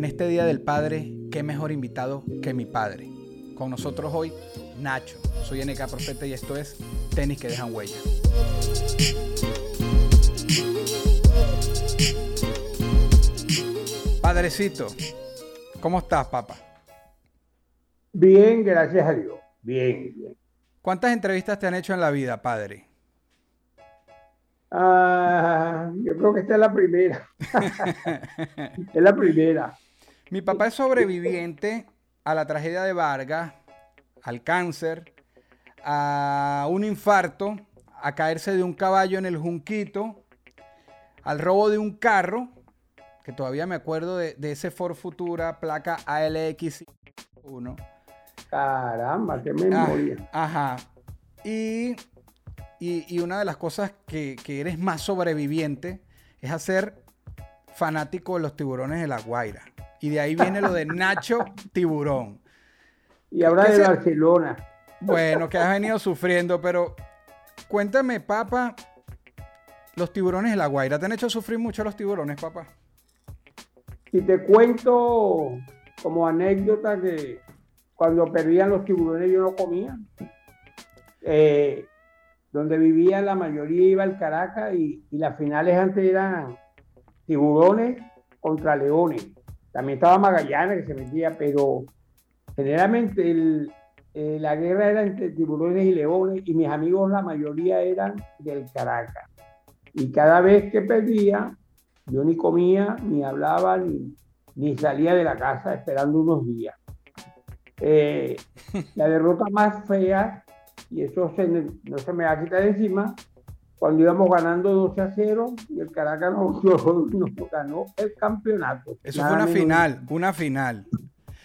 En este Día del Padre, qué mejor invitado que mi padre. Con nosotros hoy, Nacho. Soy NK Profeta y esto es Tenis que dejan huella. Padrecito, ¿cómo estás, papá? Bien, gracias a Dios. Bien, bien. ¿Cuántas entrevistas te han hecho en la vida, padre? Ah, yo creo que esta es la primera. es la primera. Mi papá es sobreviviente a la tragedia de Vargas, al cáncer, a un infarto, a caerse de un caballo en el Junquito, al robo de un carro, que todavía me acuerdo de, de ese Ford Futura, placa ALX1. Caramba, qué Ah, memoria. ajá. Y, y- y una de las cosas que, que eres más sobreviviente es hacer fanático de los tiburones de la Guaira. Y de ahí viene lo de Nacho Tiburón. Y ahora ¿qué de se- Barcelona. Bueno, que has venido sufriendo, pero cuéntame, papá, los tiburones de la Guaira. ¿Te han hecho sufrir mucho los tiburones, papá? Si te cuento como anécdota que cuando perdían los tiburones yo no comía. Eh, donde vivía la mayoría iba al Caracas y, y las finales antes eran tiburones contra leones. También estaba Magallanes que se metía, pero generalmente el- eh, la guerra era entre tiburones y leones y mis amigos la mayoría eran del Caracas. Y cada vez que perdía, yo ni comía, ni hablaba, ni, ni salía de la casa esperando unos días. Eh, la derrota más fea, y eso se- no se me va a quitar encima, cuando íbamos ganando 12 a 0 y el Caracas nos, ganó el campeonato. Eso Nada fue una menos. final, una final.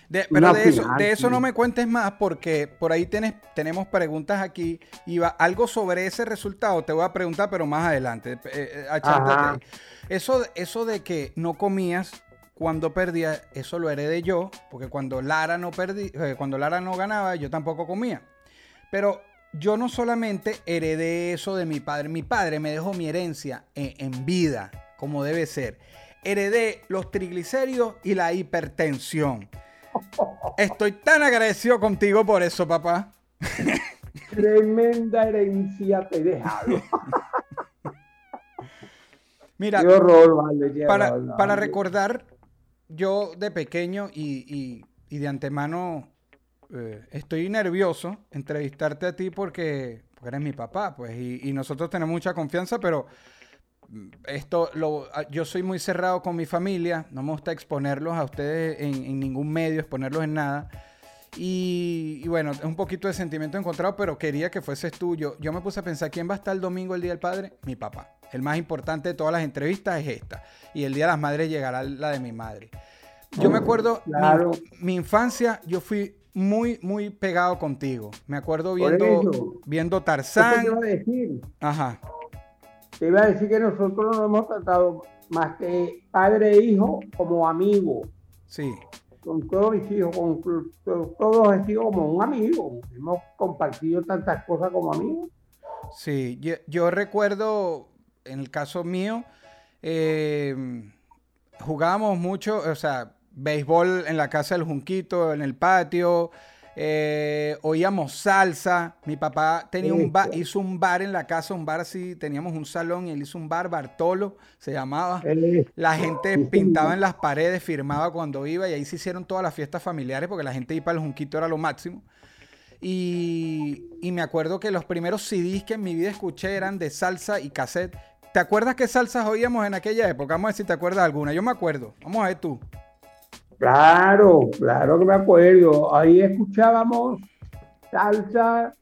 De- pero de, eso, de eso no me cuentes más porque por ahí tienes, tenemos preguntas aquí y va, algo sobre ese resultado te voy a preguntar, pero más adelante. Eh, eh. Eso, eso de que no comías cuando perdías, eso lo heredé yo, porque cuando Lara no perdí, eh, cuando Lara no ganaba, yo tampoco comía. Pero yo no solamente heredé eso de mi padre, mi padre me dejó mi herencia en, en vida, como debe ser. Heredé los triglicéridos y la hipertensión. Estoy tan agradecido contigo por eso, papá. Tremenda herencia te he dejado. Mira, qué horror, vale. para, recordar, yo de pequeño y, y- y de antemano eh, estoy nervioso entrevistarte a ti porque, porque eres mi papá, pues, y, y nosotros tenemos mucha confianza, pero mm, esto, lo, a- yo soy muy cerrado con mi familia, no me gusta exponerlos a ustedes en, en ningún medio, exponerlos en nada. Y, y bueno, es un poquito de sentimiento encontrado, pero quería que fueses tú. Yo, yo me puse a pensar, ¿quién va a estar el domingo, el Día del Padre? Mi papá. El más importante de todas las entrevistas es esta. Y el Día de las Madres llegará la de mi madre. Yo me acuerdo, mi- Claro. mi, infancia, yo fui muy, muy pegado contigo. Me acuerdo viendo, eso. viendo Eso te Tarzán. iba a decir. Ajá. Te iba a decir que nosotros nos hemos tratado más que padre e hijo como amigos. Sí. Con todos mis hijos, con con todos he sido como un amigo. Hemos compartido tantas cosas como amigos. Sí, yo, yo recuerdo, en el caso mío, eh, jugábamos mucho, o sea, béisbol en la casa del Junquito, en el patio, eh, oíamos salsa. Mi papá tenía un bar, hizo un bar en la casa, un bar así, teníamos un salón y él hizo un bar, Bartolo se llamaba. La gente pintaba en las paredes, firmaba cuando iba y ahí se hicieron todas las fiestas familiares porque la gente iba para el Junquito era lo máximo. Y, y me acuerdo que los primeros CDs que en mi vida escuché eran de salsa y cassette. ¿Te acuerdas qué salsas oíamos en aquella época? Vamos a ver si te acuerdas alguna. Yo me acuerdo. Vamos a ver tú. Claro, claro que me acuerdo. Ahí escuchábamos salsa,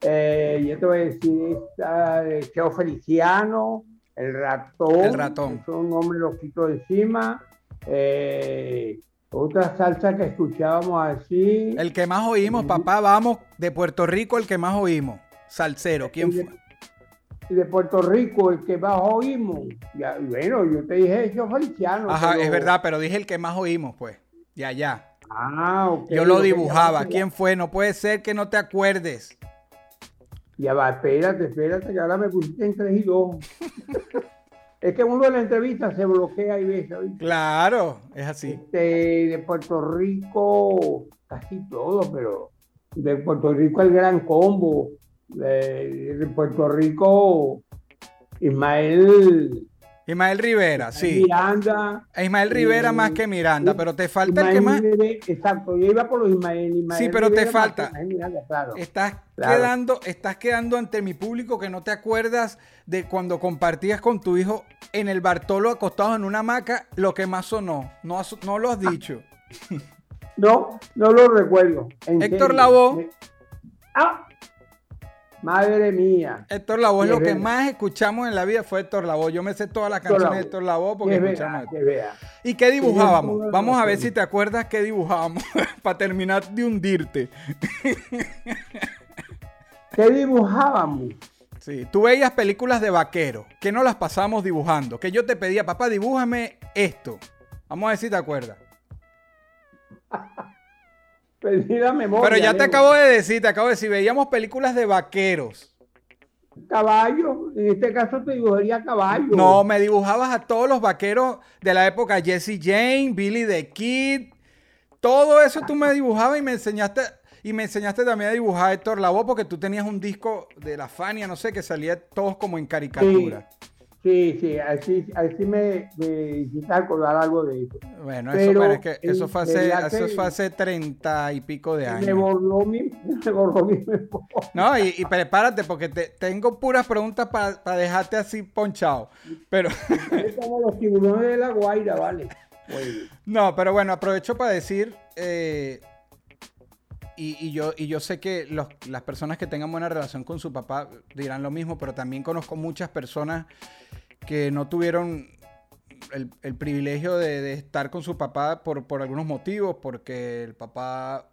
eh, yo te voy a decir, esta de Cheo Feliciano, El Ratón. El Ratón. Es un nombre lo quito encima. eh, Otra salsa que escuchábamos así. El que más oímos, papá, vamos, de Puerto Rico, el que más oímos. Salsero, ¿quién fue? Y de Puerto Rico, el que más oímos. Ya, bueno, yo te dije eso, Feliciano. Ajá, pero- es verdad, pero dije el que más oímos, pues. De allá. Ah, ok. Yo lo dibujaba. ¿Quién fue? No puede ser que no te acuerdes. Ya va, espérate, espérate, que ahora me pusiste en 3 y 2. es que uno en la entrevista se bloquea y ves. Claro, es así. Este, de Puerto Rico, casi todo, pero de Puerto Rico el gran combo. De, Puerto Rico, Ismael Ismael Rivera, sí. Miranda. Ismael Rivera más que Miranda, pero te falta el que más. Rivera, exacto, yo iba por los Ismael. Ismael Sí, pero te Rivera falta. Miranda, claro. Estás Claro. quedando, estás quedando ante mi público que no te acuerdas de cuando compartías con tu hijo en el Bartolo acostado en una hamaca lo que más sonó. No, no lo has dicho. No, no lo recuerdo. Héctor. Me- ¡Ah! Madre mía. Héctor Lavoe, lo que más escuchamos en la vida fue Héctor Lavoe. Yo me sé todas las canciones de. Héctor Lavoe porque es escuchamos verdad, es. ¿Y qué dibujábamos? Vamos a ver si te acuerdas qué dibujábamos para terminar de hundirte. ¿Qué dibujábamos? Sí, tú veías películas de vaquero, que no las pasamos dibujando, que yo te pedía, papá, dibújame esto. Vamos a ver si te acuerdas. Perdí la memoria. Pero ya te acabo de decir, te acabo de decir, veíamos películas de vaqueros. Caballo, en este caso te dibujaría caballo. No, me dibujabas a todos los vaqueros de la época, Jesse Jane, Billy the Kid, todo eso tú me dibujabas y me enseñaste y me enseñaste también a dibujar a Héctor Lavoe porque tú tenías un disco de la Fania, no sé, que salía todos como en caricatura. Sí, sí, así, así me, me hiciste acordar algo de eso. Bueno, eso, es que eso fue hace, eso fue hace treinta y pico de Me años. borró mi, me borró mi. No, y, y prepárate porque te, tengo puras preguntas para dejarte así ponchado. Pero Es como los tiburones de la Guaira, vale. No, pero bueno, aprovecho para decir eh, y, y yo y yo sé que los- las personas que tengan buena relación con su papá dirán lo mismo, pero también conozco muchas personas que no tuvieron el, el privilegio de, de estar con su papá por, por algunos motivos, porque el papá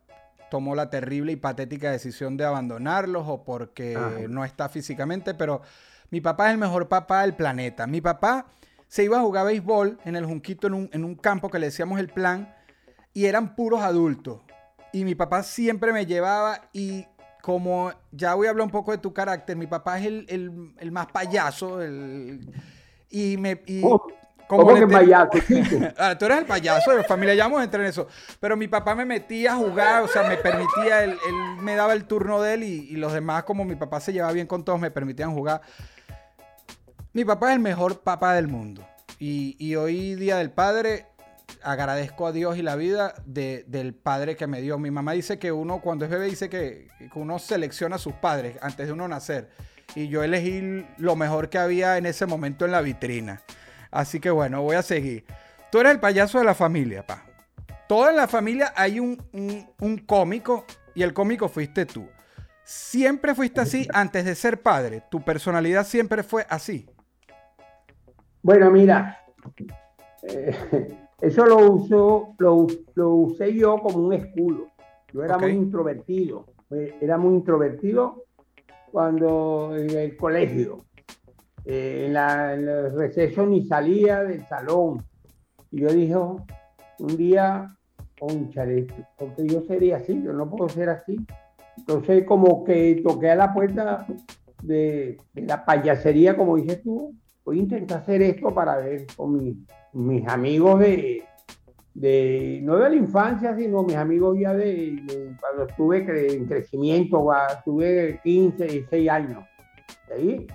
tomó la terrible y patética decisión de abandonarlos o porque Ajá. no está físicamente, pero mi papá es el mejor papá del planeta. Mi papá se iba a jugar béisbol en el Junquito, en un, en un campo que le decíamos el plan, y eran puros adultos. Y mi papá siempre me llevaba y como ya voy a hablar un poco de tu carácter, mi papá es el, el- el más payaso, el, y me... y ¿Cómo? como ¿Cómo que payaso? Ah, tú eres el payaso de la familia, ya vamos a entrar en eso. Pero mi papá me metía a jugar, o sea, me permitía, él, él me daba el turno de él y, y los demás, como mi papá se llevaba bien con todos, me permitían jugar. Mi papá es el mejor papá del mundo. Y, y hoy, Día del Padre, agradezco a Dios y la vida de- del padre que me dio. Mi mamá dice que uno, cuando es bebé, dice que, uno selecciona a sus padres antes de uno nacer. Y yo elegí lo mejor que había en ese momento en la vitrina. Así que bueno, voy a seguir. Tú eres el payaso de la familia, pa. Toda la familia hay un cómico y el cómico fuiste tú. Siempre fuiste así antes de ser padre. Tu personalidad siempre fue así. Bueno, mira, eh, eso lo, uso, lo, lo usé yo como un escudo. Yo era muy introvertido, eh, era muy introvertido cuando en el colegio, eh, en, la, en el receso ni salía del salón. Y yo dije, "Oh, un día, conchale, porque yo sería así, yo no puedo ser así. Entonces como que toqué a la puerta de, de la payasería, como dices tú, voy a intentar hacer esto para ver con mi- mis amigos de, de, no de la infancia, sino mis amigos ya de, de cuando estuve cre- en crecimiento, tuve 15, 16 años. Ahí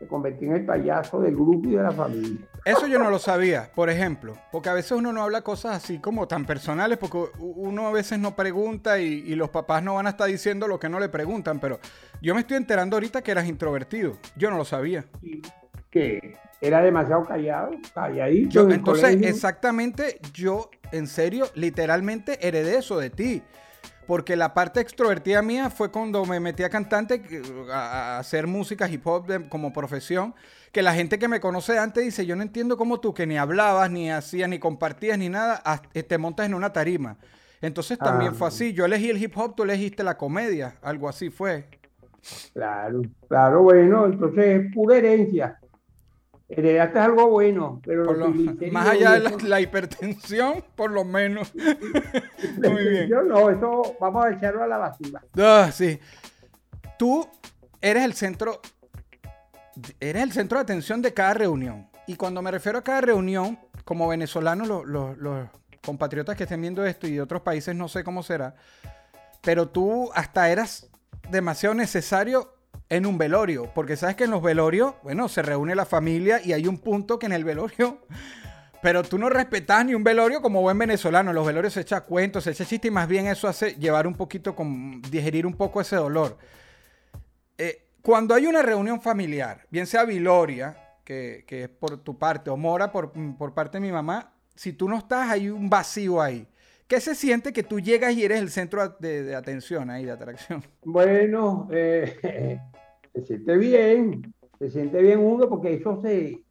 me convertí en el payaso del grupo y de la familia. Eso yo no lo sabía, por ejemplo, porque a veces uno no habla cosas así como tan personales, porque uno a veces no pregunta y, y los papás no van a estar diciendo lo que no le preguntan, pero yo me estoy enterando ahorita que eras introvertido. Yo no lo sabía. Y que era demasiado callado, calladito. Yo, en el entonces, exactamente, yo, en serio, literalmente heredé eso de ti. porque la parte extrovertida mía fue cuando me metí a cantante, a, a hacer música hip hop de- como profesión, que la gente que me conoce antes dice, yo no entiendo cómo tú, que ni hablabas, ni hacías, ni compartías, ni nada, eh, te montas en una tarima. Entonces también Ah. fue así, yo elegí el hip hop, tú elegiste la comedia, algo así fue. Claro, claro, bueno, entonces es pura herencia. Heredaste algo bueno, pero Por los lo- triglicéridos más allá de la, hipertensión, por lo menos. Muy bien. Yo no, eso vamos a echarlo a la basura. Ah, sí. Tú eres el centro, eres el centro de atención de cada reunión. Y cuando me refiero a cada reunión, como venezolanos, lo- lo- los compatriotas que estén viendo esto y de otros países no sé cómo será, pero tú hasta eras demasiado necesario en un velorio, porque sabes que en los velorios, bueno, se reúne la familia y hay un punto que en el velorio pero tú no respetas ni un velorio como buen venezolano. En los velorios se echa cuentos, se echa chiste y más bien eso hace llevar un poquito, digerir un poco ese dolor. Eh, cuando hay una reunión familiar, bien sea Viloria, que, que es por tu parte, o Mora por, por parte de mi mamá, si tú no estás, hay un vacío ahí. ¿Qué se siente que tú llegas y eres el centro de, de atención ahí, de atracción? Bueno, eh, se siente bien, se siente bien uno porque eso se,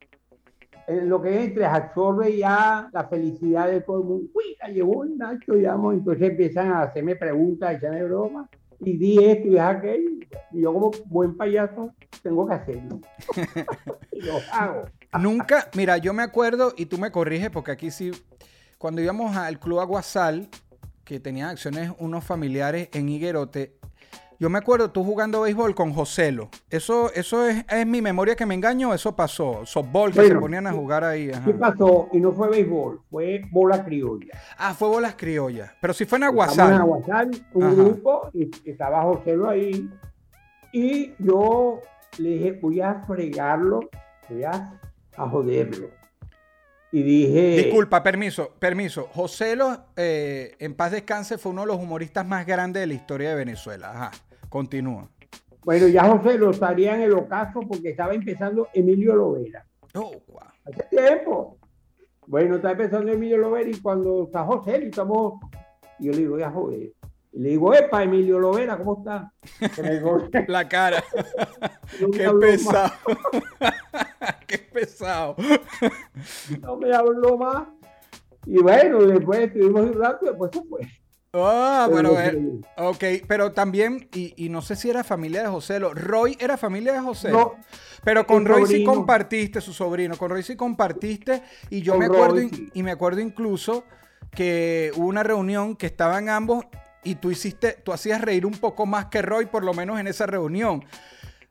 en lo que entre, absorbe ya la felicidad de todo el mundo. Uy, la llevó el Nacho, digamos, entonces empiezan a hacerme preguntas, a echarme bromas, y di esto y haz aquello. Y yo como buen payaso tengo que hacerlo. y lo hago. Nunca, mira, yo me acuerdo, y tú me corriges, porque aquí sí, cuando íbamos al Club Aguasal, que tenían acciones unos familiares en Higuerote, yo me acuerdo tú jugando béisbol con Joselo. ¿Eso, eso es, es mi memoria que me engaño eso pasó? Softball, que se ponían a jugar ahí. ajá. ¿Qué pasó? Y no fue béisbol, fue bola criolla. Ah, fue bolas criollas. Pero si fue en Estamos en Aguasal. Aguasal, un Ajá. grupo, y estaba Joselo ahí. Y yo le dije, voy a fregarlo, voy a, a joderlo. Y dije, Disculpa, permiso, permiso. Joselo, eh, en paz descanse, fue uno de los humoristas más grandes de la historia de Venezuela. Ajá, continúa. bueno, ya Joselo estaría en el ocaso porque estaba empezando Emilio Lovera. Oh, guau. Hace tiempo. Bueno, está empezando Emilio Lovera y cuando está José y estamos, yo le digo, voy a joder. Le digo, epa, Emilio Lovera, ¿cómo está? La cara. "No me Qué habló más". pesado. Qué pesado. no me habló más. Y bueno, después estuvimos un rato y después se fue. Ah, Pero bueno, no eh, ok, pero también, y, y no sé si era familia de Joselo. Roy era familia de Joselo. No, pero con Roy sí compartiste, su sobrino. Con Roy sí compartiste. Y yo Con me acuerdo, in- y me acuerdo incluso que hubo una reunión que estaban ambos y tú hiciste, tú hacías reír un poco más que Roy, por lo menos en esa reunión.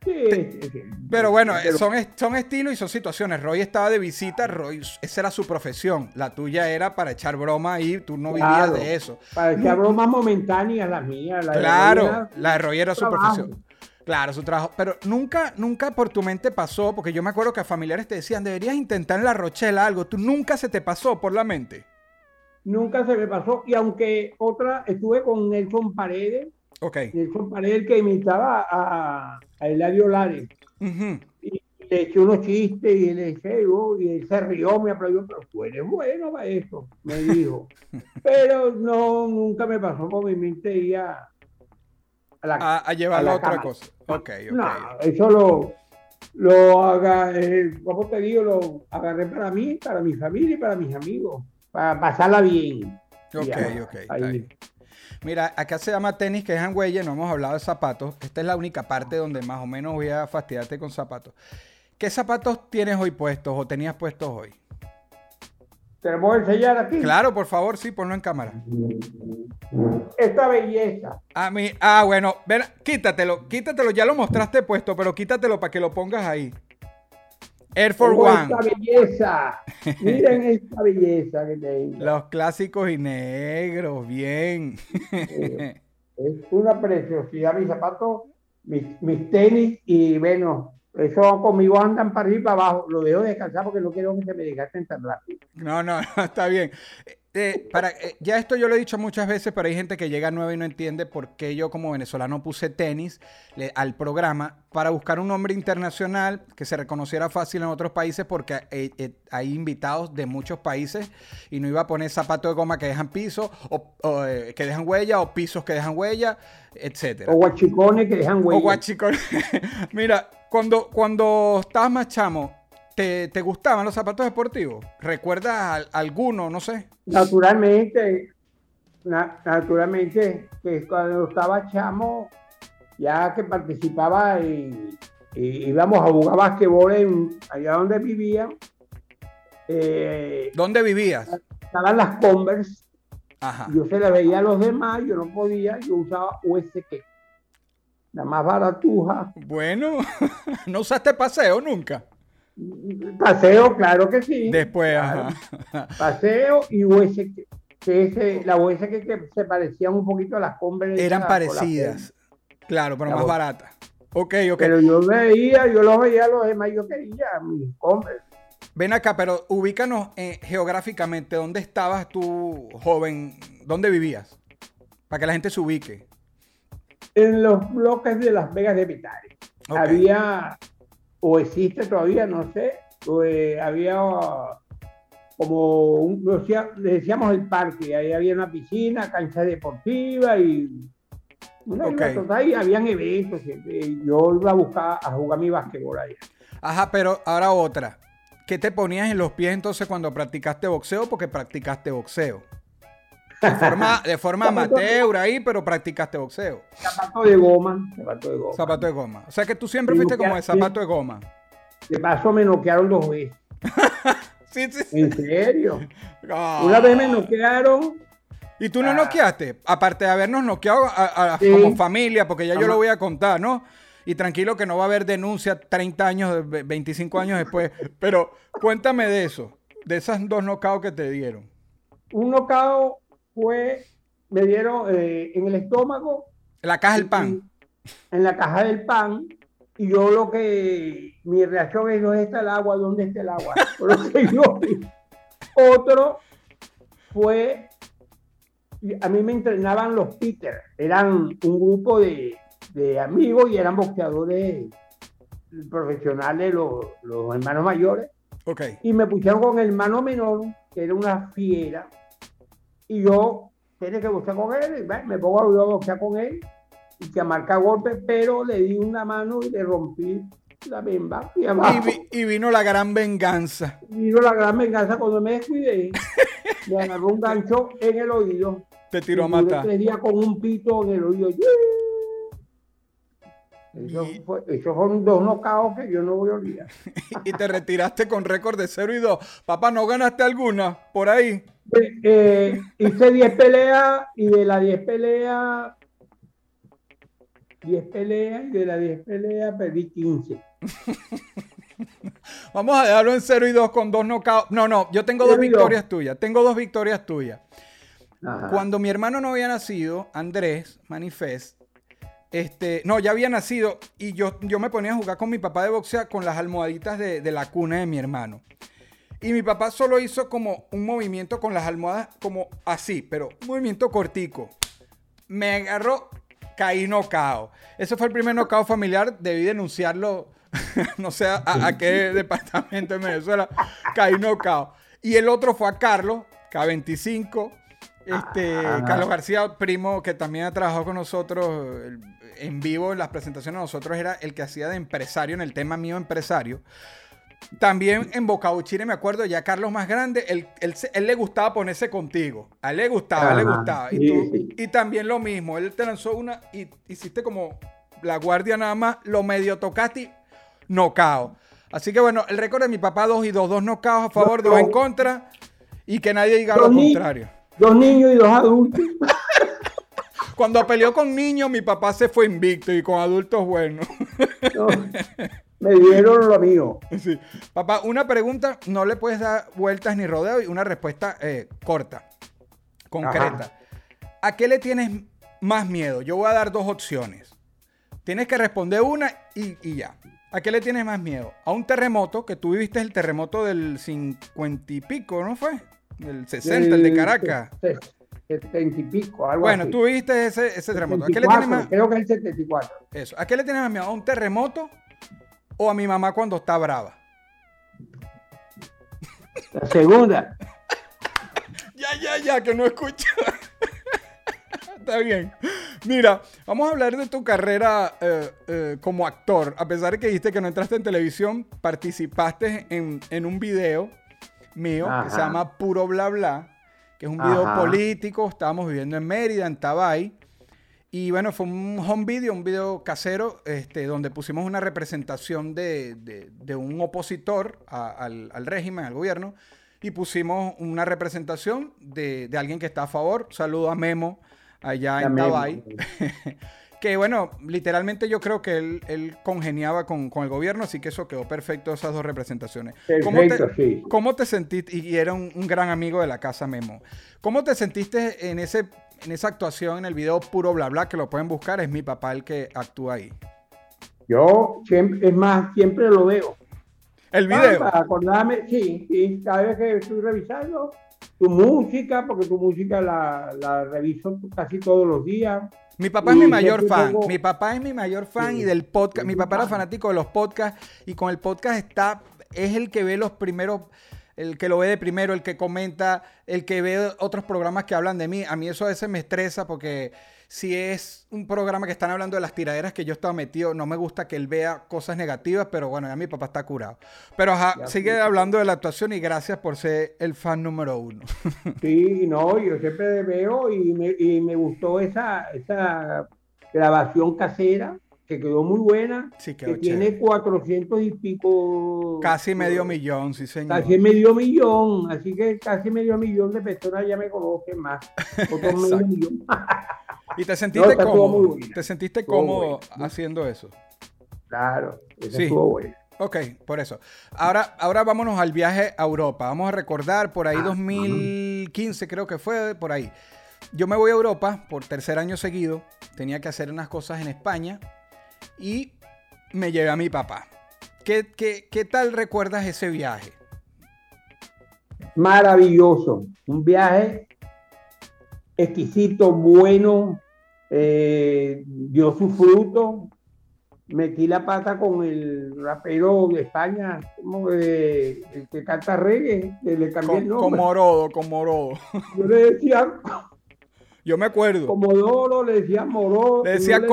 Sí, sí, sí. Pero bueno, son, son estilos y son situaciones. Roy estaba de visita, Roy, esa era su profesión. La tuya era para echar broma y tú no vivías de eso. Parecía bromas momentáneas las mías. La de Claro, Lovera, la de Roy era su trabajo. profesión. Claro, su trabajo. Pero nunca, nunca por tu mente pasó, porque yo me acuerdo que a familiares te decían, deberías intentar en la Rochela algo. Tú nunca se te pasó por la mente. Nunca se me pasó. Y aunque otra, estuve con Nelson Paredes, Ok. Nelson Paredes que imitaba a, a Eladio Lares. Y le eché unos chistes y él, eché, oh, y él se rió, me aplaudió, pero tú eres bueno para eso, me dijo. pero no, nunca me pasó por mi mente ir a, a la A, a llevarlo a a la otra cosa. Ok, ok. No, eso lo, lo agarré, como te digo, lo agarré para mí, para mi familia y para mis amigos, para pasarla bien. Ok, Ya, ok. Mira, acá se llama tenis, que es en no hemos hablado de zapatos. Esta es la única parte donde más o menos voy a fastidiarte con zapatos. ¿Qué zapatos tienes hoy puestos o tenías puestos hoy? Te lo voy a enseñar aquí. Claro, por favor, sí, ponlo en cámara. Esta belleza. A mí, ah, bueno, ven, quítatelo, quítatelo, ya lo mostraste puesto, pero quítatelo para que lo pongas ahí. Air Force Tengo One, Esta belleza. Miren esta belleza que tengo. los clásicos y negros, bien. Eh, Es una preciosidad mis zapatos, mis, mis tenis y bueno, eso conmigo andan para arriba y para abajo. Lo dejo descansar porque no quiero que se me desgasten tan rápido. No, no, no, está bien. Eh, para, eh, ya esto yo lo he dicho muchas veces, pero hay gente que llega nueva y no entiende por qué yo como venezolano puse tenis le- al programa para buscar un nombre internacional que se reconociera fácil en otros países porque eh, eh, hay invitados de muchos países y no iba a poner zapatos de goma que dejan piso o, o, eh, que dejan huella o pisos que dejan huella, etcétera. O guachicones que dejan O huella. guachicón. Mira, cuando, cuando estabas más chamo, ¿te, te gustaban los zapatos deportivos? ¿Recuerdas al- alguno, no sé? Naturalmente, na- naturalmente, que cuando estaba chamo, ya que participaba y, y íbamos a jugar basquetbol en, allá donde vivía, eh, ¿Dónde vivías? estaban las Converse, Ajá. yo se las veía a los demás, yo no podía, yo usaba USK, la más baratuja. Bueno, ¿no usaste paseo nunca? Paseo, claro que sí. Después, Claro. ajá. Paseo y USK, que ese, la USK que se parecían un poquito a las Converse. Eran la parecidas. Claro, pero La más baratas. Ok, ok. Pero yo veía, yo los veía a los demás, yo quería mis Converse. Ven acá, pero ubícanos eh, geográficamente. ¿Dónde estabas tú, joven? ¿Dónde vivías? Para que la gente se ubique. En los bloques de Las Vegas de Vitari. Ok. Había, o existe todavía, no sé, pues, había como un, le decíamos el parque, ahí había una piscina, cancha deportiva y una Ok. isla total, y habían eventos. siempre, y yo iba a buscar a jugar mi basquetbol ahí. Ajá, pero ahora otra. ¿Qué te ponías en los pies entonces cuando practicaste boxeo? Porque practicaste boxeo. De forma, de forma amateur ahí, pero practicacaste boxeo. Zapato de goma, zapato de goma. Zapato de goma. O sea que tú siempre fuiste como de zapato de goma. De paso me noquearon dos veces. Sí, sí. sí. En serio. Ah. Una vez me noquearon ¿Y tú no noqueaste? Aparte de habernos noqueado a- a- Sí. como familia, porque ya yo lo voy a contar, ¿no? Y tranquilo que no va a haber denuncia 30 años, ve- 25 años después. Pero cuéntame de eso, de esas dos knockouts que te dieron. un nocao fue, me dieron eh, en el estómago, La caja del pan. en la caja del pan, y yo lo que, mi reacción es, ¿dónde está el agua? ¿Dónde está el agua? Por lo que yo vi. Otro fue, a mí me entrenaban los Peter, eran un grupo de, de amigos y eran boxeadores profesionales, los, los hermanos mayores. Ok. y me pusieron con el hermano menor, que era una fiera, y yo tenía que boxear con él, y bueno, me pongo a boxear con él, y que a marcar golpes, pero le di una mano y le rompí la bemba y Y, y vino la gran venganza. Vino la gran venganza cuando me descuidé, me agarró un gancho en el oído, Te tiró a matar. tres días con un pito en el oído. Eso fue- esos son dos nocaos que yo no voy a olvidar. Y te retiraste con récord de 0 y 2. Papá, ¿no ganaste alguna por ahí? Eh, eh, hice 10 peleas y de las 10 peleas, 10 peleas y de las 10 peleas perdí 15. Vamos a dejarlo en 0 y 2 con dos knockouts. No, no, yo tengo dos. victorias tuyas. Tengo dos victorias tuyas. Ajá. Cuando mi hermano no había nacido, Andrés Manifest, este, no, ya había nacido y yo, yo me ponía a jugar con mi papá de boxeo con las almohaditas de, de la cuna de mi hermano. Y mi papá solo hizo como un movimiento con las almohadas como así, pero un movimiento cortico. Me agarró, caí nocao. Ese fue el primer nocao familiar, debí denunciarlo, no sé a, a qué departamento de Venezuela, caí nocao. Y el otro fue a Carlos, K25, este, Ajá. Carlos García, primo que también ha trabajado con nosotros en vivo en las presentaciones de nosotros, era el que hacía de empresario en el tema mío empresario. También en Bocauchire, me acuerdo, ya Carlos más grande, él, él él le gustaba ponerse contigo. A él le gustaba, a él le gustaba. Y, tú- sí. y también lo mismo, él te lanzó una y hiciste como la guardia nada más, lo medio tocaste y nocao. Así que bueno, el récord de mi papá, dos y dos, dos nocaos a favor, dos en contra, y que nadie diga lo contrario. Dos niños y dos adultos. Cuando peleó con niños, mi papá se fue invicto y con adultos, bueno. No, me dieron lo mío. Sí. Papá, una pregunta, no le puedes dar vueltas ni rodeo y una respuesta eh, corta, concreta. ¿A qué le tienes más miedo? Yo voy a dar dos opciones. Tienes que responder una y, y ya. ¿A qué le tienes más miedo? A un terremoto, que tú viviste el terremoto del 50 y pico, ¿no fue? El 60, el de Caracas. se- 70 y pico, algo Bueno, así. tú viste ese, ese terremoto. ¿A qué le tienes 74, más? Creo que es el 74. Eso. ¿A qué le tienes más miedo? ¿A un terremoto o a mi mamá cuando está brava? La segunda. Ya, ya, ya, que no escucho. Está bien. Mira, vamos a hablar de tu carrera eh, eh, como actor. A pesar de que dijiste que no entraste en televisión, participaste en, en un video mío que se llama Puro Bla Bla, que es un video político. Estábamos viviendo en Mérida, en Tabay. Y bueno, fue un home video, un video casero, este, donde pusimos una representación de, de- de un opositor a- al, al régimen, al gobierno, y pusimos una representación de, de alguien que está a favor. Saludo a Memo, allá en. Tabay. que bueno, literalmente yo creo que él, él congeniaba con, con el gobierno, así que eso quedó perfecto, esas dos representaciones. ¿Cómo te- sí. ¿Cómo te sentiste? Y era un, un gran amigo de la casa Memo. ¿Cómo te sentiste en, ese, en esa actuación en el video Puro Bla Bla? Que lo pueden buscar, es mi papá el que actúa ahí. Yo siempre, es más, siempre lo veo. El Ah, video. Para acordarme, sí, sí, cada vez que estoy revisando tu música, porque tu música la, la reviso casi todos los días. Mi papá es mi mayor fan. tengo- Mi papá es mi mayor fan Sí, y del podcast. Mi papá era fan. fanático de los podcasts y con el podcast está, es el que ve los primeros, el que lo ve de primero, el que comenta, el que ve otros programas que hablan de mí. A mí eso a veces me estresa porque si es un programa que están hablando de las tiraderas que yo estaba metido, no me gusta que él vea cosas negativas, pero bueno, ya mi papá está curado. Pero ajá, Ya, sigue sí. hablando de la actuación y gracias por ser el fan número uno. Sí, no, yo siempre veo y me, y me gustó esa, esa grabación casera que quedó muy buena, Sí, quedó que tiene chévere. 400 y pico. Casi medio millón, sí señor. Casi medio millón, así que casi medio millón de personas ya me conocen más. Otro medio millón. ¿Y te sentiste muy cómodo? ¿Te sentiste Estuvo cómodo buena. haciendo eso? Claro, eso Sí. estuvo bueno. Ok, por eso. Ahora, ahora vámonos al viaje a Europa. Vamos a recordar por ahí Ah, 2015, creo que fue por ahí. Yo me voy a Europa por tercer año seguido. Tenía que hacer unas cosas en España y me llevé a mi papá. ¿Qué, qué, qué tal recuerdas ese viaje? Maravilloso, un viaje exquisito, bueno, eh, dio su fruto. Metí la pata con el rapero de España, como de- el que canta reggae, que le cambié el con nombre. Morodo, con Morodo. Yo le decía Yo me acuerdo. Comodoro, le decía Morodo. Le decía le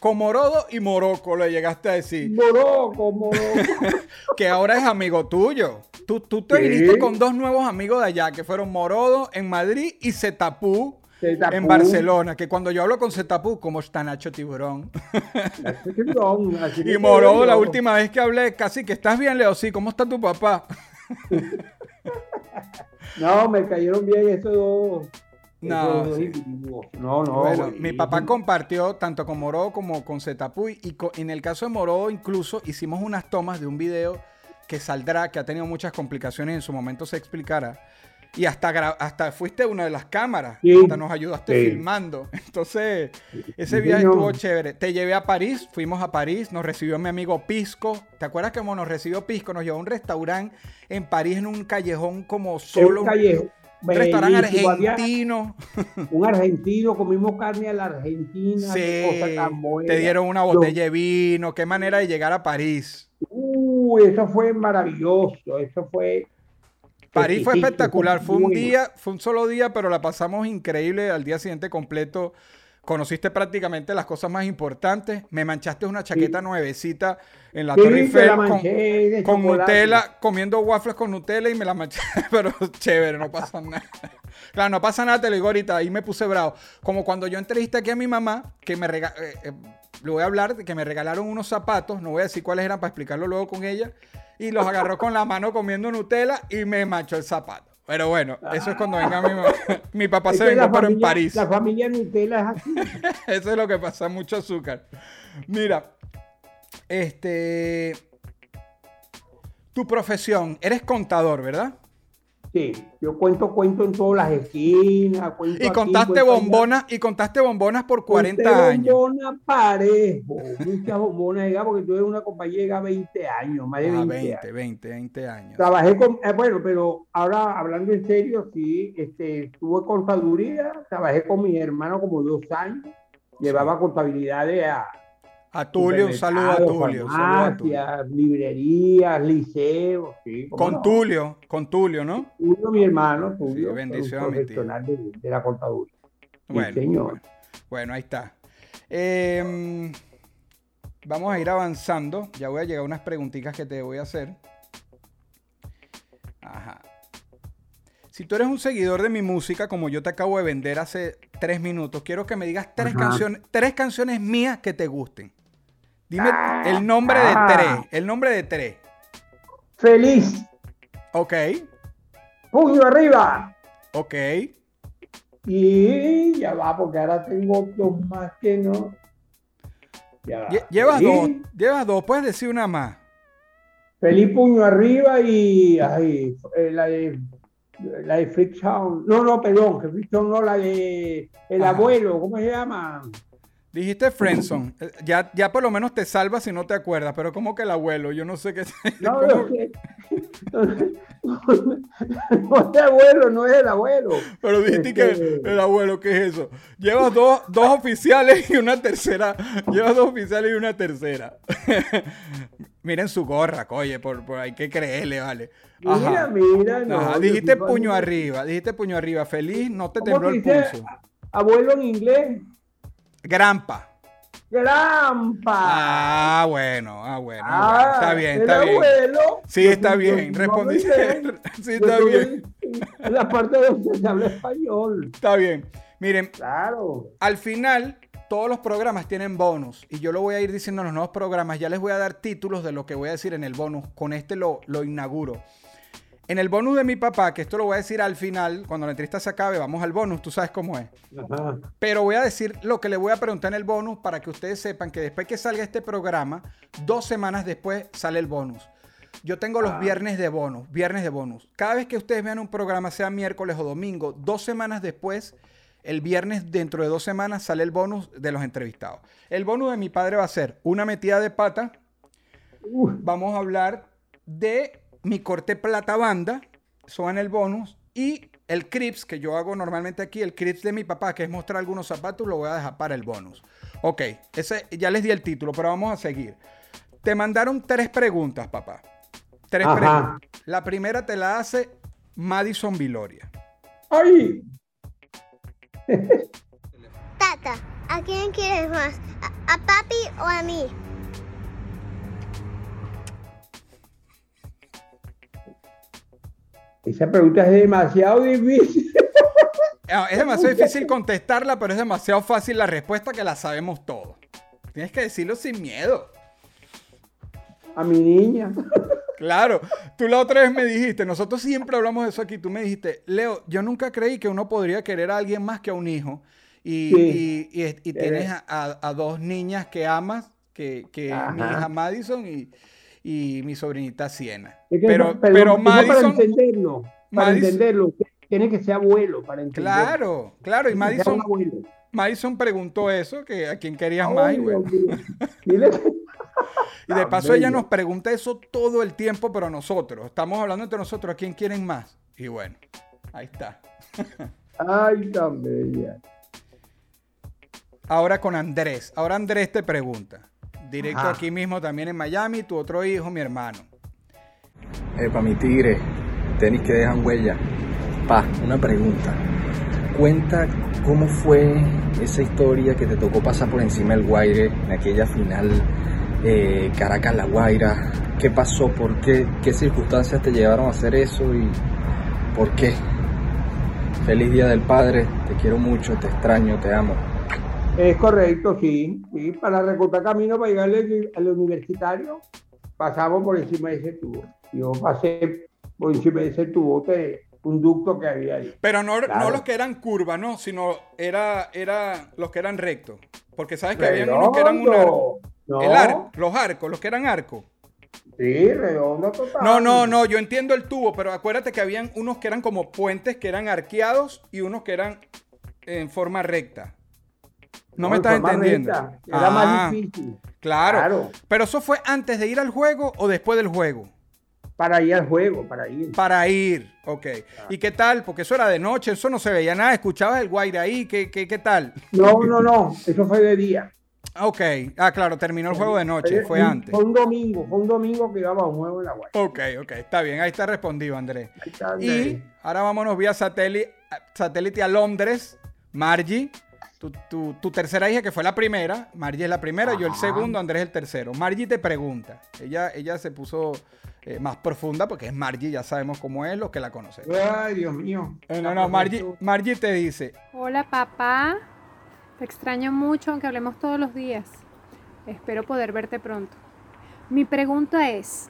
Comorodo. y Morocco le llegaste a decir. Moroco, Moroco. que ahora es amigo tuyo. Tú, tú te viniste con dos nuevos amigos de allá, que fueron Morodo en Madrid y Zetapú Zetapú. en Barcelona. Que cuando yo hablo con Zetapú, ¿cómo está Nacho Tiburón? Así que y Morodo, la última vez que hablé, casi que estás bien, Leo. Sí, ¿cómo está tu papá? No, me cayeron bien esos dos. No, sí. No, no. bueno, mi papá compartió tanto con Morodo como con Zetapú. Y co- en el caso de Morodo, incluso hicimos unas tomas de un video que saldrá, que ha tenido muchas complicaciones, en su momento se explicará. Y hasta, hasta fuiste una de las cámaras, Sí. hasta nos ayudaste Sí. filmando. Entonces, ese Sí, viaje señor. estuvo chévere. Te llevé a París, fuimos a París, nos recibió mi amigo Pisco. ¿Te acuerdas que como nos recibió Pisco? Nos llevó a un restaurante en París, en un callejón como solo. un callejón. Un restaurante había argentino. Un argentino, comimos carne a la argentina. qué cosa Sí, tan buena. te dieron una botella de vino. Qué manera de llegar a París. Uy, eso fue maravilloso. Eso fue. París fue espectacular. Fue un día, fue un solo día, pero la pasamos increíble. Al día siguiente completo conociste prácticamente las cosas más importantes. Me manchaste una chaqueta nuevecita en la Sí, Torre Eiffel la con, manché. Nutella, comiendo waffles con Nutella y me la manché. Pero chévere, no pasa nada. Claro, no pasa nada, te lo digo ahorita. Ahí me puse bravo. Como cuando yo entrevisté aquí a mi mamá, que me rega- eh, eh, le voy a hablar de que me regalaron unos zapatos, no voy a decir cuáles eran para explicarlo luego con ella, y los agarró con la mano comiendo Nutella y me manchó el zapato. Pero bueno, eso es cuando venga mi mamá. Mi papá Es se vengó, pero en París. La familia Nutella es así. Eso es lo que pasa, mucho azúcar. Mira, este. Tu profesión, eres contador, ¿verdad? Sí, yo cuento cuento en todas las esquinas. Cuento Y aquí, contaste allá. bombonas, y contaste bombonas por Conté 40 años. bombona parejo, muchas bombonas, porque tuve una compañía llega 20 años, más de Ah, 20, 20, años. 20, 20 años. Trabajé con, eh, bueno, pero ahora hablando en serio, sí, este, tuve contaduría, trabajé con mi hermano como dos años, llevaba contabilidades a A a Tulio. un saludo a Tulio. farmacias, librerías, liceos, sí, Con no. Tulio, con Tulio, ¿no? Tulio, mi hermano, Tulio, bendición a un mi tío. profesional de, de la contaduría. Sí, Bueno, señor. bueno, bueno, ahí está. Em, vamos a ir avanzando. Ya voy a llegar a unas preguntitas que te voy a hacer. Ajá. Si tú eres un seguidor de mi música, como yo te acabo de vender hace tres minutos, quiero que me digas tres Ajá. canciones, tres canciones mías que te gusten. Dime el nombre de Ah. tres. El nombre de tres. Feliz, Ok, puño arriba. ok. Y ya va, porque ahora tengo dos más que no. Ya va. Lle- Llevas dos, llevas dos, puedes decir una más. Feliz puño arriba y ay, eh, la de la de Fricktown. No, no, perdón, que Fricktown no, la de el Ajá. abuelo, ¿cómo se llama? Dijiste Friendzone. Eh, Ya, ya por lo menos te salvas si no te acuerdas, pero como que el abuelo, yo no sé qué. No, no, que- no es el abuelo, no es el abuelo. Pero dijiste Este- que el abuelo, ¿qué es eso? Llevas dos, dos oficiales y una tercera. Llevas dos oficiales y una tercera. Miren su gorra, oye, por, por hay que creerle, vale. Mira, Ajá. mira, no. Ajá, Dijiste puño arriba, dijiste puño arriba. Feliz, no te ¿Cómo tembló el pulso. Abuelo en inglés. Grampa. Grampa. Ah, bueno, ah, bueno. Ah, bueno. Está bien, el está bien. abuelo. Sí, está bien. no sé. Sí, está bien. En, en la parte donde se habla español. Está bien. Miren, Claro. al final todos los programas tienen bonus y yo lo voy a ir diciendo en los nuevos programas. Ya les voy a dar títulos de lo que voy a decir en el bonus. Con este lo, lo inauguro. En el bonus de mi papá, que esto lo voy a decir al final, cuando la entrevista se acabe, vamos al bonus, tú sabes cómo es. Ajá. Pero voy a decir lo que le voy a preguntar en el bonus para que ustedes sepan que después que salga este programa, dos semanas después sale el bonus. Yo tengo los viernes de bonus, viernes de bonus. Cada vez que ustedes vean un programa, sea miércoles o domingo, dos semanas después, el viernes dentro de dos semanas sale el bonus de los entrevistados. El bonus de mi padre va a ser una metida de pata. Vamos a hablar de mi corte plata banda, eso va en el bonus, y el crips que yo hago normalmente aquí, el crips de mi papá, que es mostrar algunos zapatos, lo voy a dejar para el bonus. Ok, ese, ya les di el título, pero vamos a seguir. Te mandaron tres preguntas, papá. Tres Ajá. preguntas. La primera te la hace Madison Viloria. ¡Ay! Tata, ¿a quién quieres más? ¿A, a papi o a mí? Esa pregunta es demasiado difícil. Ah, Es demasiado difícil contestarla, pero es demasiado fácil la respuesta que la sabemos todos. Tienes que decirlo sin miedo. A mi niña. Claro, tú la otra vez me dijiste, nosotros siempre hablamos de eso aquí, tú me dijiste, Leo, yo nunca creí que uno podría querer a alguien más que a un hijo y, Sí. y- y- y tienes a, dos niñas que amas, que, que mi hija Madison y, y mi sobrinita Siena. Es que Pero, eso- pero eso Para Madison, entenderlo, para Madison- entenderlo, tiene que ser abuelo para entenderlo. claro, claro, y Madison. Madison preguntó eso, que a quién querías más. Y de paso ella nos pregunta eso todo el tiempo, pero nosotros, estamos hablando entre nosotros, ¿a quién quieren más? Y bueno, ahí está. Ay, tan bella. Ahora con Andrés. Ahora Andrés te pregunta. Directo Ajá. aquí mismo también en Miami, tu otro hijo, mi hermano. Epa, mi tigre, tenis que dejan huella. Pa, una pregunta. Cuenta cómo fue esa historia que te tocó pasar por encima del Guaire en aquella final eh, Caracas-La Guaira. ¿Qué pasó? ¿Por qué? ¿Qué circunstancias te llevaron a hacer eso? ¿Y por qué? Feliz Día del Padre, te quiero mucho, te extraño, te amo. Es correcto, sí. sí. Para recortar camino para llegar al, al universitario, pasamos por encima de ese tubo. Yo pasé por encima de ese tubo, un ducto que había ahí. Pero no, no los que eran curvas, no, sino era, era los que eran rectos. Porque sabes que habían unos que eran un arco. No, El arco, los arcos, los que eran arcos. Sí, redondo total. No, no, no, yo entiendo el tubo, pero acuérdate que habían unos que eran como puentes que eran arqueados y unos que eran en forma recta. No, me estás entendiendo. Era Ah, más difícil. Claro. Claro. Pero eso fue antes de ir al juego o después del juego. Para ir al juego, para ir. Para ir, ok. ¿Y qué tal? Porque eso era de noche, eso no se veía nada. Escuchabas el guaire ahí, ¿qué, qué, qué tal? No, no, no. Eso fue de día. Ok. Ah, claro, terminó el juego de noche, fue antes. Fue un domingo, fue un domingo que íbamos a un juego en la guay. Ok, ok, está bien, ahí está respondido, Andrés. Ahí está, Y Andrés. ahora vámonos vía satélite, satélite a Londres. Margie, tu, tu- tu tercera hija, que fue la primera. Margie es la primera, yo el segundo, Andrés el tercero. Margie te pregunta. Ella, ella se puso eh, más profunda porque es Margie, ya sabemos cómo es, los que la conocen. Ay, Dios mío. Eh, no, no, Margie, Margie te dice, Hola papá, te extraño mucho aunque hablemos todos los días. Espero poder verte pronto. Mi pregunta es,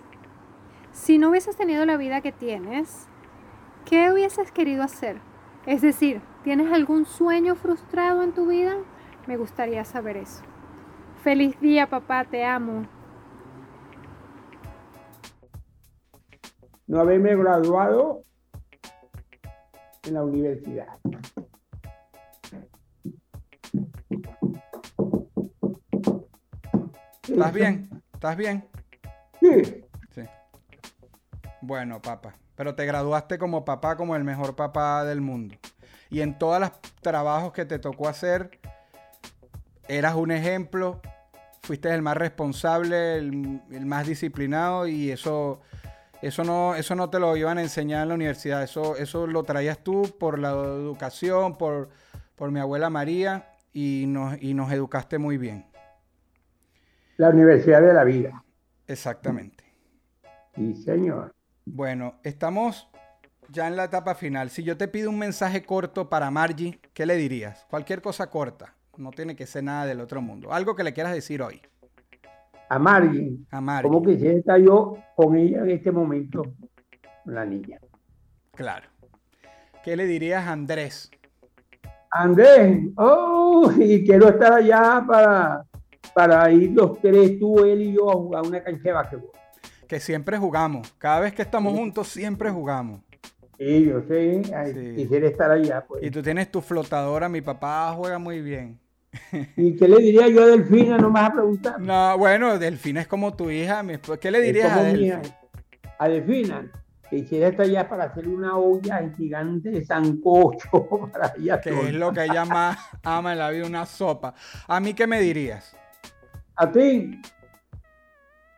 si no hubieses tenido la vida que tienes, ¿qué hubieses querido hacer? Es decir, ¿tienes algún sueño frustrado en tu vida? Me gustaría saber eso. Feliz día papá, te amo. No haberme graduado en la universidad. ¿estás bien? ¿Estás bien? Sí. Sí. Bueno, papá. Pero te graduaste como papá, como el mejor papá del mundo. Y en todos los trabajos que te tocó hacer, eras un ejemplo. Fuiste el más responsable, el, el más disciplinado y eso, eso, no, eso no te lo iban a enseñar en la universidad. Eso, eso lo traías tú por la educación, por, por mi abuela María y nos, y nos educaste muy bien. La universidad de la vida. Exactamente. Sí, señor. Bueno, estamos ya en la etapa final. Si yo te pido un mensaje corto para Margie, ¿qué le dirías? Cualquier cosa corta. No tiene que ser nada del otro mundo. Algo que le quieras decir hoy A Margin. a Margie. Como quisiera estar yo con ella en este momento, la niña. Claro. ¿Qué le dirías a Andrés? Andrés, oh, y quiero estar allá para, para ir los tres, tú, él y yo, a jugar una cancha de básquetbol. Que siempre jugamos. Cada vez que estamos juntos, siempre jugamos. Sí, yo sé, ay, Sí. quisiera estar allá. Pues. Y tú tienes tu flotadora. Mi papá juega muy bien. ¿Y qué le diría yo a Delfina? No me vas a preguntar. No, bueno, Delfina es como tu hija. mi ¿Qué le dirías a. Delfina? A Delfina, que quisiera estar allá para hacer una olla gigante de sancocho para ella. Que es lo que ella más ama en la vida, una sopa. ¿A mí qué me dirías? A ti,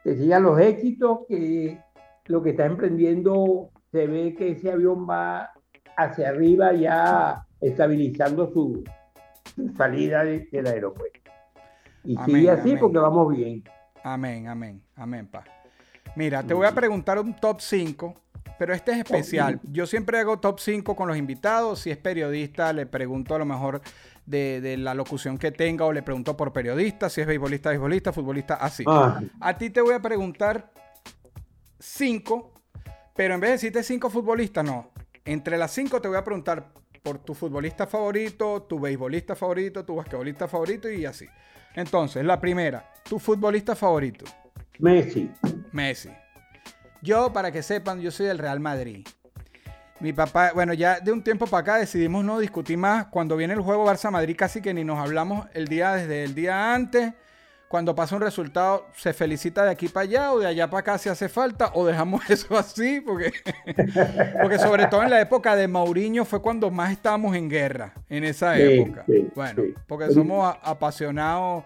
que sigan los éxitos, que lo que está emprendiendo se ve que ese avión va hacia arriba ya estabilizando su, su salida de- del aeropuerto. Y Amén, sigue así amén. porque vamos bien. Amén, amén, amén, pa. Mira, te voy a preguntar un top 5, pero este es especial. Yo siempre hago top 5 con los invitados. Si es periodista, le pregunto a lo mejor de, de la locución que tenga o le pregunto por periodista. Si es beisbolista, beisbolista, futbolista, así. Ah, A ti te voy a preguntar 5, pero en vez de decirte 5 futbolistas, no. Entre las 5 te voy a preguntar por tu futbolista favorito, tu beisbolista favorito, tu basquetbolista favorito y así. Entonces, la primera, tu futbolista favorito. Messi. Messi. Yo, para que sepan, yo soy del Real Madrid. Mi papá, bueno, ya de un tiempo para acá decidimos no discutir más. Cuando viene el juego Barça-Madrid, casi que ni nos hablamos el día desde el día antes. Cuando pasa un resultado, se felicita de aquí para allá o de allá para acá si hace falta, o dejamos eso así, porque, porque sobre todo en la época de Mourinho fue cuando más estábamos en guerra, en esa Sí, época. sí, bueno, sí. porque somos apasionados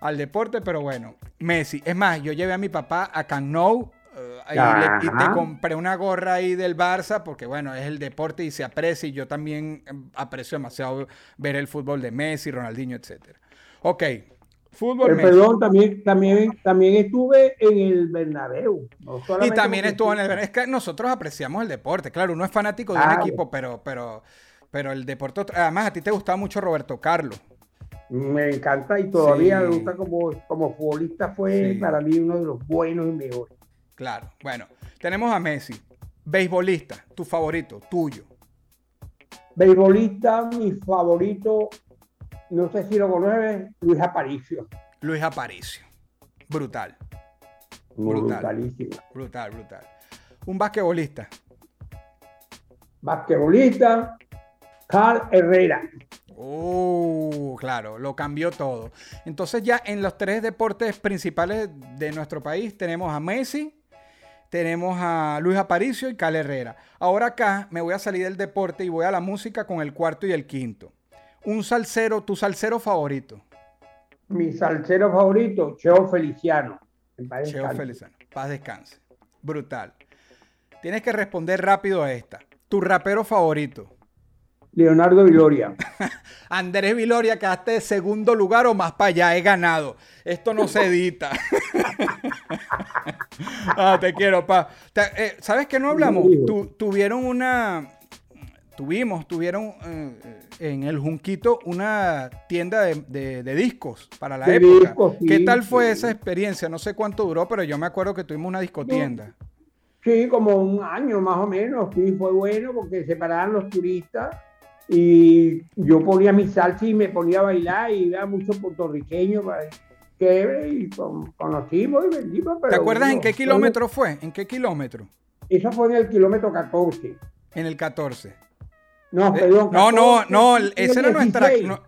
al deporte, pero bueno, Messi. Es más, yo llevé a mi papá a Camp Nou eh, y, le- y te compré una gorra ahí del Barça porque, bueno, es el deporte y se aprecia y yo también eh, aprecio demasiado ver el fútbol de Messi, Ronaldinho, etcétera. Ok, fútbol Messi. perdón, también, también, también estuve en el Bernabéu. no Y también estuvo en el... futbolista. Es que nosotros apreciamos el deporte. Claro, uno es fanático de un equipo, pero, pero, pero el deporte... Además, a ti te gustaba mucho Roberto Carlos. Me encanta y todavía Sí. me gusta como, como futbolista fue Sí. para mí uno de los buenos y mejores. Claro. Bueno, tenemos a Messi. Beisbolista, tu favorito, tuyo. Beisbolista, mi favorito, no sé si lo conoces, Luis Aparicio. Luis Aparicio. Brutal. Brutal. Brutalísima. Brutal, brutal. Un basquetbolista. Basquetbolista, Carl Herrera. Oh, claro, lo cambió todo. Entonces ya en los tres deportes principales de nuestro país tenemos a Messi, tenemos a Luis Aparicio y Cal Herrera. Ahora acá me voy a salir del deporte y voy a la música con el cuarto y el quinto. Un salsero, tu salsero favorito. Mi salsero favorito, Cheo Feliciano. Paz Cheo. Feliciano. Paz descanse. Brutal. Tienes que responder rápido a esta. Tu rapero favorito. Leonardo Viloria. Andrés Viloria, quedaste de segundo lugar o más para allá, he ganado. Esto no se edita. ah, te quiero, pa. Te- eh, ¿Sabes qué no hablamos? Tu- tuvieron una. Tuvimos, tuvieron eh, en el Junquito una tienda de, de- de discos para la De época. discos, sí, ¿Qué tal fue sí. esa experiencia? No sé cuánto duró, pero yo me acuerdo que tuvimos una discotienda. Sí, como un año más o menos. Sí, fue bueno porque se paraban los turistas y yo ponía mi salsa y me ponía a bailar y iba muchos puertorriqueños. pues, Chévere, y con- conocimos y vendimos. ¿Te acuerdas en qué kilómetro fue? ¿En qué kilómetro? Eso fue en el kilómetro 14. En el 14. No, Eh, perdón. no, no, 14, no, esa era nuestra. 16. no,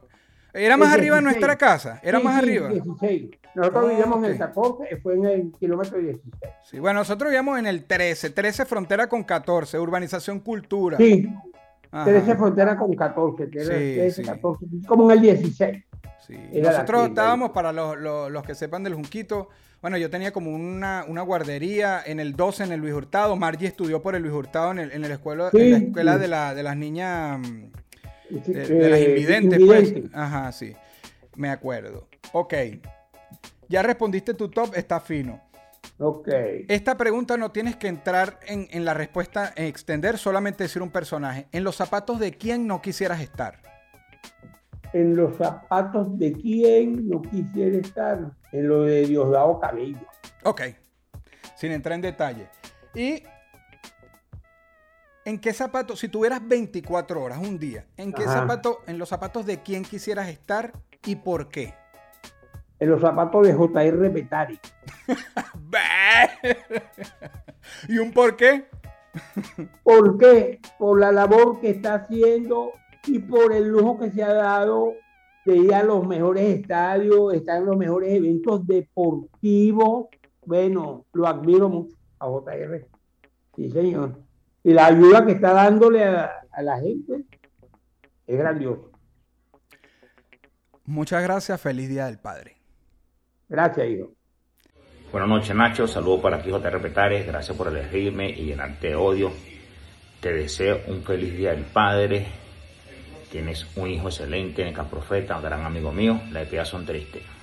era más El arriba de 16. nuestra casa. Era Sí, más sí, arriba. 16. Nosotros vivíamos en el 14, fue en el kilómetro 16. Sí, bueno, nosotros vivíamos en el 13. 13 frontera con 14. Urbanización Cultura. Sí, Ajá, 13 frontera con 14, que era Sí, 13, sí. 14, como en el 16. sí. Nosotros estábamos, para los, los- los que sepan del Junquito, bueno, yo tenía como una, una guardería en el 12 en el Luis Hurtado. Margie estudió por el Luis Hurtado en, el- en la escuela, en la escuela sí. de, la- de las niñas. mm, De, las eh, invidentes, invidente. pues. Ajá, sí. Me acuerdo. Ok. Ya respondiste tu top, está fino. Ok. Esta pregunta no tienes que entrar en, en la respuesta, en extender, solamente decir un personaje. En los zapatos de quién no quisieras estar. En los zapatos de quién no quisiera estar. En lo de Diosdado Cabello. Ok. Sin entrar en detalle. Y. ¿En qué zapato, si tuvieras 24 horas, un día, en qué Ajá. zapato, en los zapatos de quién quisieras estar y por qué? En los zapatos de J.R. Petari. ¿Y un por qué? ¿Por qué? Por la labor que está haciendo y por el lujo que se ha dado de ir a los mejores estadios, estar en los mejores eventos deportivos. Bueno, lo admiro mucho a JR. Sí, señor. Y la ayuda que está dándole a, a la gente es grandioso. Muchas gracias, feliz Día del Padre. Gracias, hijo. Buenas noches, Nacho. Saludos para aquí, JR Petares. Gracias por elegirme y llenarte de odio. Te deseo un feliz día del padre. Tienes un hijo excelente, un gran amigo mío. Las ideas son tristes.